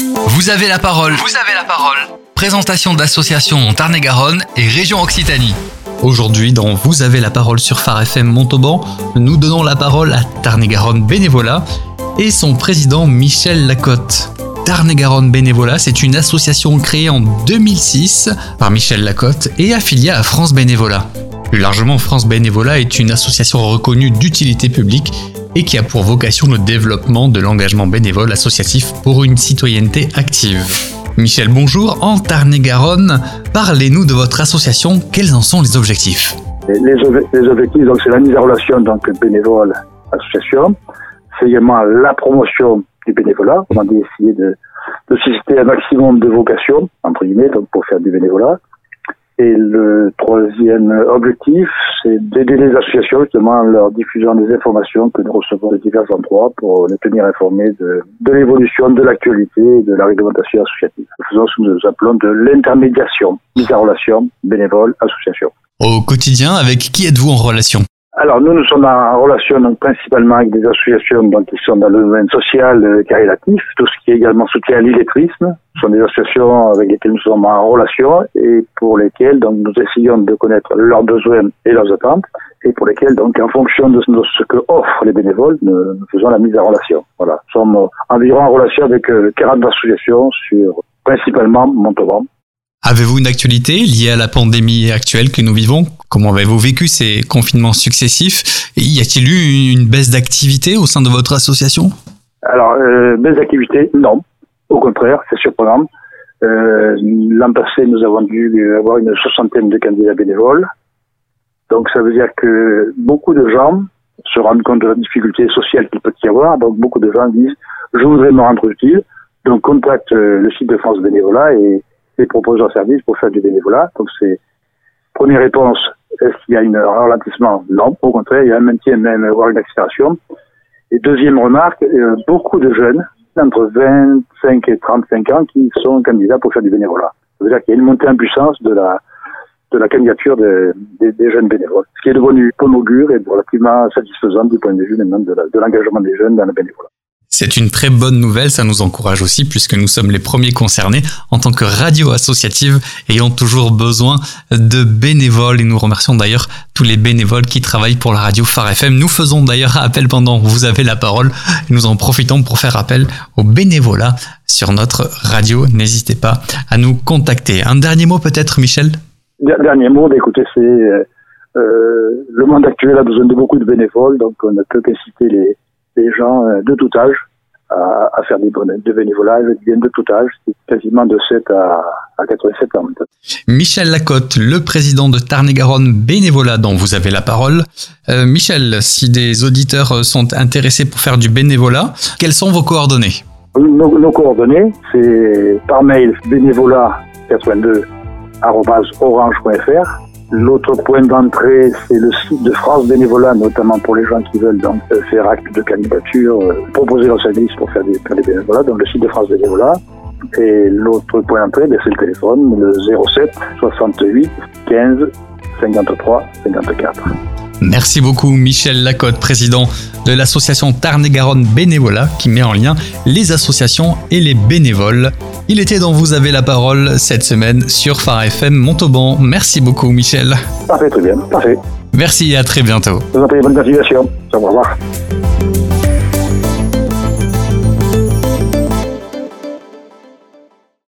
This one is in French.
Vous avez la parole. Vous avez la parole. Présentation d'associations en Tarn-et-Garonne et région Occitanie. Aujourd'hui, dans Vous avez la parole sur Phare FM Montauban, nous donnons la parole à Tarn-et-Garonne Bénévolat et son président Michel Lacotte. Tarn-et-Garonne Bénévolat, c'est une association créée en 2006 par Michel Lacotte et affiliée à France Bénévolat. Plus largement, France Bénévolat est une association reconnue d'utilité publique et qui a pour vocation le développement de l'engagement bénévole associatif pour une citoyenneté active. Michel, bonjour. En Tarn-et-Garonne, parlez-nous de votre association. Quels en sont les objectifs? Les, objectifs, donc, c'est la mise en relation donc bénévole association. C'est également la promotion du bénévolat. On dit essayer de, de susciter un maximum de vocations, entre guillemets, donc pour faire du bénévolat. Et le troisième objectif, c'est d'aider les associations justement en leur diffusant des informations que nous recevons de divers endroits pour les tenir informés de, de l'évolution de l'actualité et de la réglementation associative. Nous faisons ce que nous appelons de l'intermédiation, mise en relation, bénévole, association. Au quotidien, avec qui êtes-vous en relation? Alors nous, nous sommes en relation donc, principalement avec des associations donc, qui sont dans le domaine social euh, caritatif, tout ce qui est également soutien à l'illettrisme. Ce sont des associations avec lesquelles nous sommes en relation et pour lesquelles donc, nous essayons de connaître leurs besoins et leurs attentes et pour lesquelles donc en fonction de ce que offrent les bénévoles, nous, faisons la mise en relation. Voilà, nous sommes environ en relation avec 40 euh, associations sur principalement Montauban. Avez-vous une actualité liée à la pandémie actuelle que nous vivons Comment avez-vous vécu ces confinements successifs? Y a-t-il eu une baisse d'activité au sein de votre association? Alors, euh, baisse d'activité, non. Au contraire, c'est surprenant. Euh, L'an passé, nous avons dû avoir une soixantaine de candidats bénévoles. Donc, ça veut dire que beaucoup de gens se rendent compte de la difficulté sociale qu'il peut y avoir. Donc, beaucoup de gens disent, je voudrais me rendre utile. Donc, contacte euh, le site de France Bénévolat et et propose un service pour faire du bénévolat. Donc c'est première réponse, est-ce qu'il y a un ralentissement? Non, au contraire, il y a un maintien même, voire une accélération. Et deuxième remarque, euh, beaucoup de jeunes, entre 25 et 35 ans, qui sont candidats pour faire du bénévolat. Ça veut dire qu'il y a une montée en puissance de la de la candidature des jeunes bénévoles, ce qui est devenu comme augure et relativement satisfaisant du point de vue même de l'engagement des jeunes dans le bénévolat. C'est une très bonne nouvelle, ça nous encourage aussi puisque nous sommes les premiers concernés en tant que radio associative ayant toujours besoin de bénévoles et nous remercions d'ailleurs tous les bénévoles qui travaillent pour la radio Phare FM. Nous faisons d'ailleurs appel pendant Vous avez la parole et nous en profitons pour faire appel aux bénévolats sur notre radio. N'hésitez pas à nous contacter. Un dernier mot peut-être Michel? Dernier mot, bah, écoutez, c'est euh, euh, le monde actuel a besoin de beaucoup de bénévoles donc on ne peut qu'inciter les des gens euh, de tout âge à, faire des, de bénévolat. Ils viennent de tout âge, quasiment de 7 à, à 87 ans. Michel Lacotte, le président de Tarn-et-Garonne Bénévolat, dont vous avez la parole. Euh, Michel, si des auditeurs sont intéressés pour faire du bénévolat, quelles sont vos coordonnées? Nos, nos, coordonnées, c'est par mail bénévolat 82 orange.fr L'autre point d'entrée, c'est le site de France Bénévolat, notamment pour les gens qui veulent donc euh, faire acte de candidature, euh, proposer leur service pour faire des, faire des bénévolats, donc le site de France Bénévolat. Et l'autre point d'entrée, ben, c'est le téléphone, le 07 68 15 53 54. Merci beaucoup Michel Lacotte, président de l'association Tarn-et-Garonne Bénévolat qui met en lien les associations et les bénévoles. Il était dans Vous avez la parole cette semaine sur Phare FM Montauban. Merci beaucoup Michel. Parfait, très bien, parfait. Merci et à très bientôt. Vous en prie, bonne continuation. Au revoir.